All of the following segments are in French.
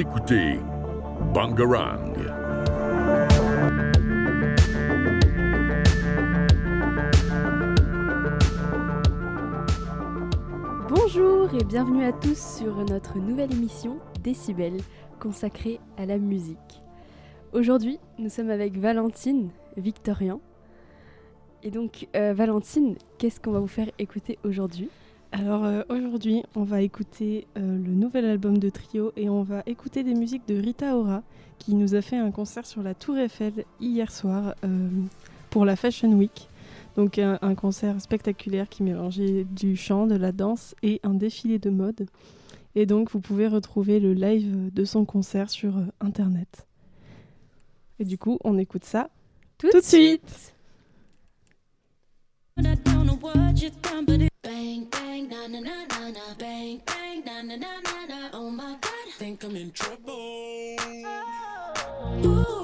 Écoutez Bangarang. Bonjour et bienvenue à tous sur notre nouvelle émission Décibel consacrée à la musique. Aujourd'hui, nous sommes avec Valentine Victorien. Et donc, euh, Valentine, qu'est-ce qu'on va vous faire écouter aujourd'hui? Alors euh, aujourd'hui, on va écouter euh, le nouvel album de Trio et on va écouter des musiques de Rita Ora qui nous a fait un concert sur la Tour Eiffel hier soir pour la Fashion Week. Donc un, un, concert spectaculaire qui mélangeait du chant, de la danse et un défilé de mode. Et donc vous pouvez retrouver le live de son concert sur internet. Et du coup, on écoute ça tout, tout de suite. Bang, bang, na na na na na, bang, bang, na na na na na. Oh my god, think I'm in trouble. Ooh.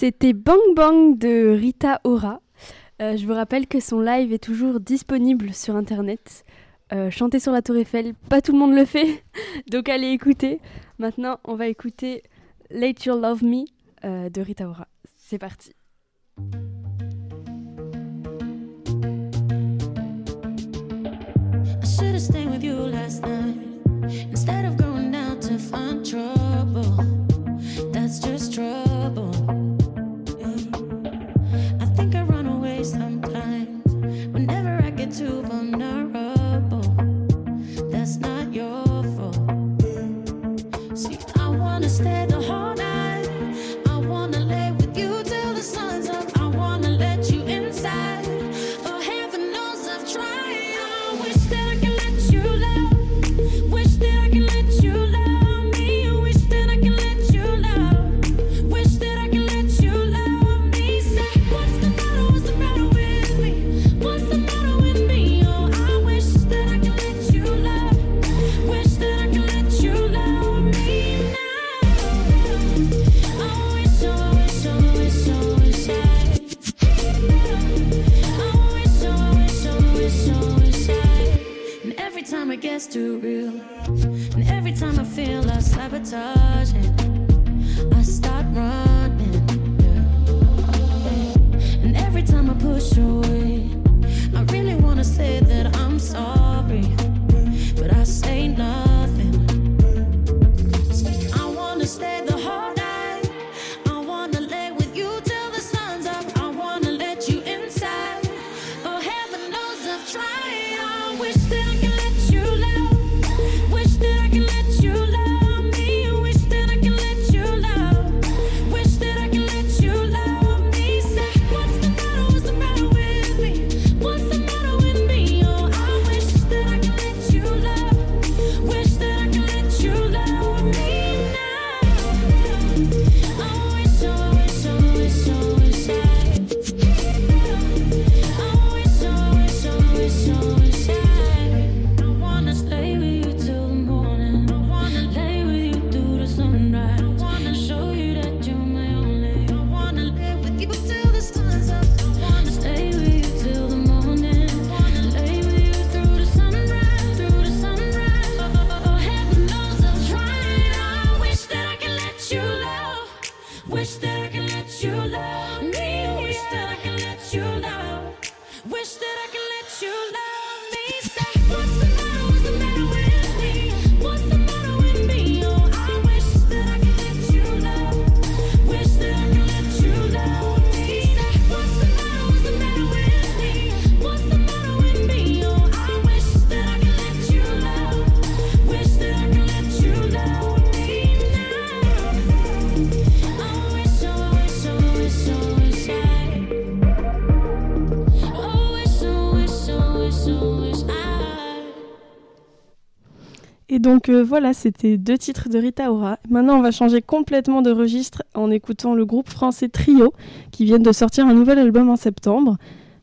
C'était Bang Bang de Rita Ora. Euh, je vous rappelle que son live est toujours disponible sur internet. Euh, chanter sur la Tour Eiffel, pas tout le monde le fait, donc allez écouter. Maintenant, on va écouter Let You Love Me euh, de Rita Ora. C'est parti. time it gets too real, and every time I feel I sabotage it, I start running. And every time I push away, I really wanna say that I'm sorry, but I say nothing. donc euh, voilà, c'était deux titres de Rita Ora. Maintenant, on va changer complètement de registre en écoutant le groupe français Trio, qui viennent de sortir un nouvel album en septembre.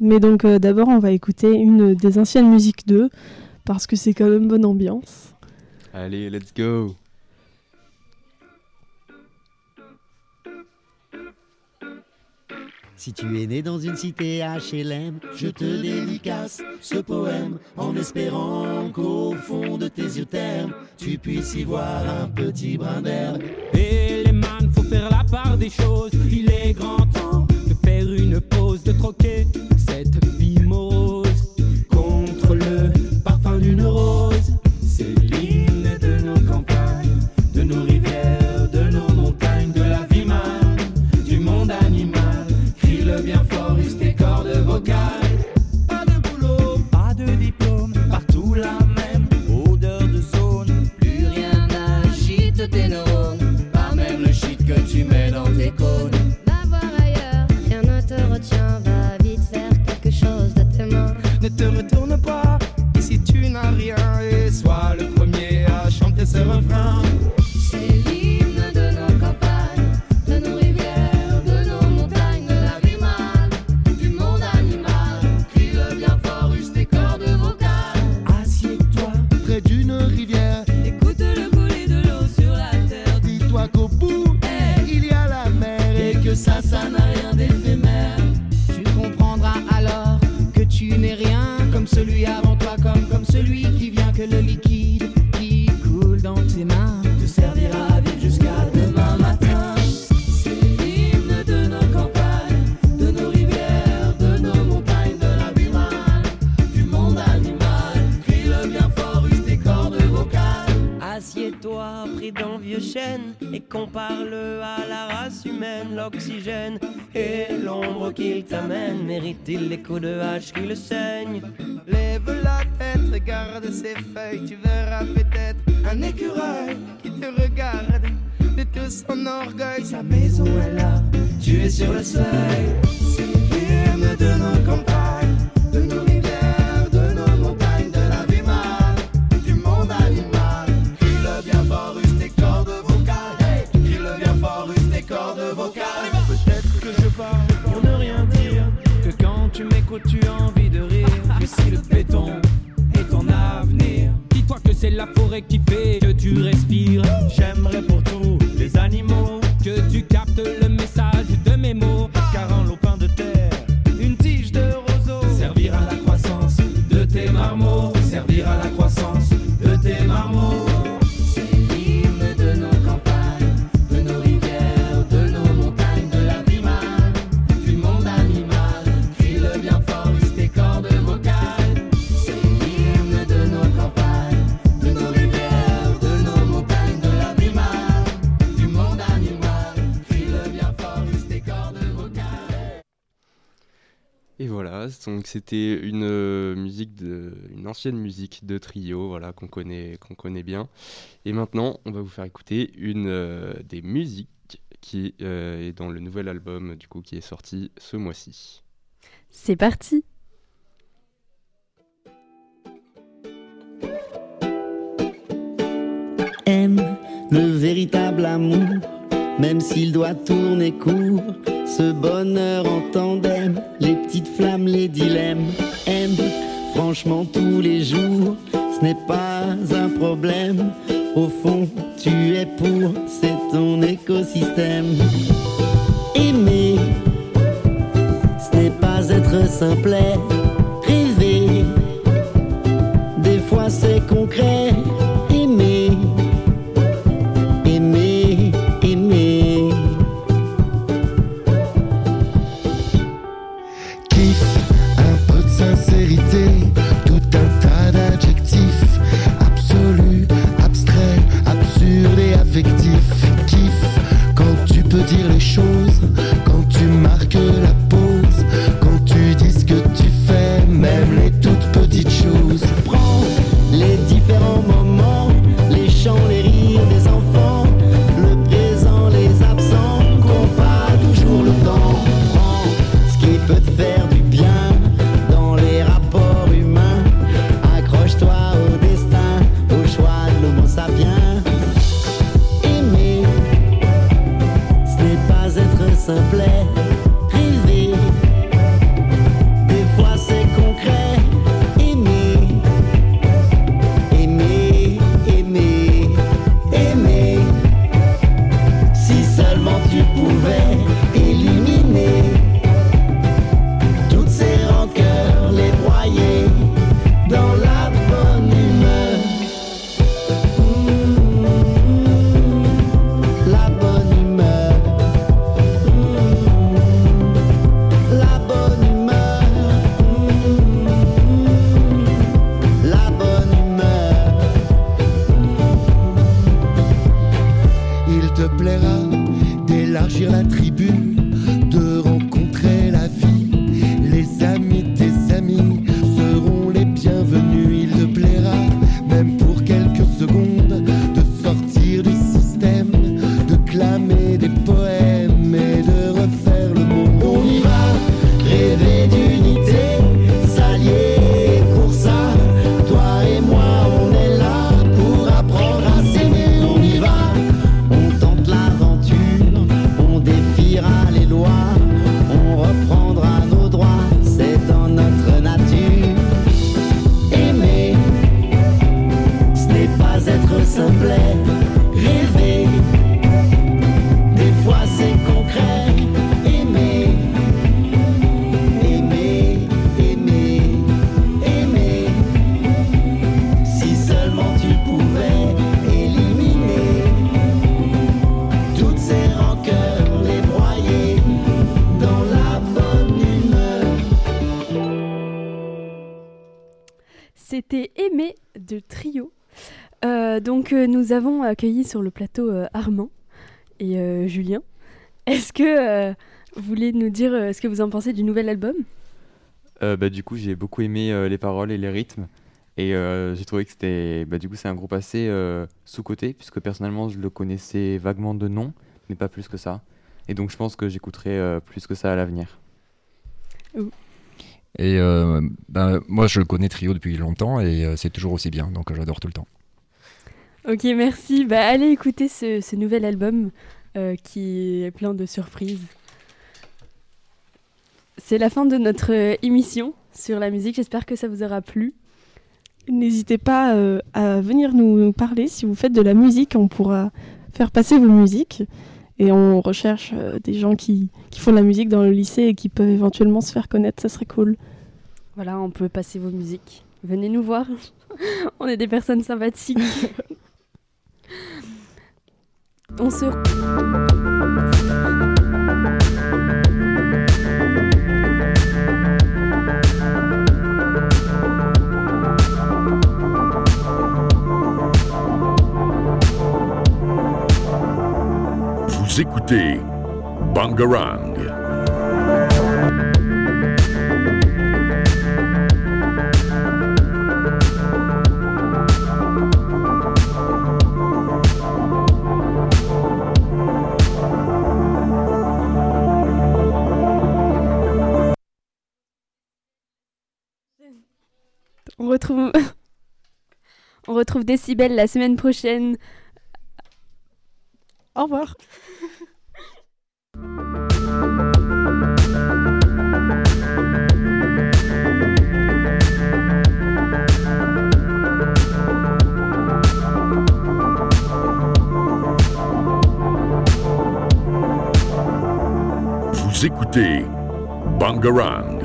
Mais donc euh, d'abord, on va écouter une des anciennes musiques d'eux, parce que c'est quand même bonne ambiance. Allez, let's go Si tu es né dans une cité HLM, je te dédicace ce poème en espérant qu'au fond de tes yeux termes, tu puisses y voir un petit brin d'herbe. Et les man, faut faire la part des choses. Il est grand temps de faire une pause, de troquer cette et sois le premier à chanter ce refrain. Et l'ombre qu'il t'amène mérite-t-il l'écho de hache qui le saigne Lève la tête, regarde ses feuilles, tu verras peut-être un écureuil qui te regarde de tout son orgueil. Sa maison est là, tu es sur le seuil, c'est le de nos campagnes, de nos tu respires. J'aimerais pour tous les animaux que tu captes le message de mes mots. Voilà, donc c'était une euh, musique de, une ancienne musique de trio, voilà qu'on connaît, qu'on connaît bien. Et maintenant, on va vous faire écouter une euh, des musiques qui euh, est dans le nouvel album du coup qui est sorti ce mois-ci. C'est parti aime le véritable amour, même s'il doit tourner court. Ce bonheur en tandem, les petites flammes, les dilemmes, aime franchement tous les jours, ce n'est pas un problème. Au fond, tu es pour, c'est ton écosystème. Aimer, ce n'est pas être simplet, simplet. C'était Aimé de Trio. Euh, donc euh, nous avons accueilli sur le plateau euh, Armand et Julien. Est-ce que vous voulez nous dire ce que vous en pensez du nouvel album? Bah, du coup, j'ai beaucoup aimé les paroles et les rythmes. Et j'ai trouvé que c'était. Bah, du coup, c'est un groupe assez sous-coté, puisque personnellement, je le connaissais vaguement de nom, mais pas plus que ça. Et donc, je pense que j'écouterai plus que ça à l'avenir. Et euh, ben, moi, je connais Trio depuis longtemps et euh, c'est toujours aussi bien, donc euh, j'adore tout le temps. Ok, merci. Bah, allez écouter ce, ce nouvel album euh, qui est plein de surprises. C'est la fin de notre émission sur la musique. J'espère que ça vous aura plu. N'hésitez pas euh, à venir nous parler si vous faites de la musique, on pourra faire passer vos musiques. Et on recherche euh, des gens qui, qui font de la musique dans le lycée et qui peuvent éventuellement se faire connaître, ça serait cool. Voilà, on peut passer vos musiques. Venez nous voir. on est des personnes sympathiques. on se Vous écoutez Bangarang. On retrouve, on retrouve Décibel la semaine prochaine au revoir. Vous écoutez Bangarang.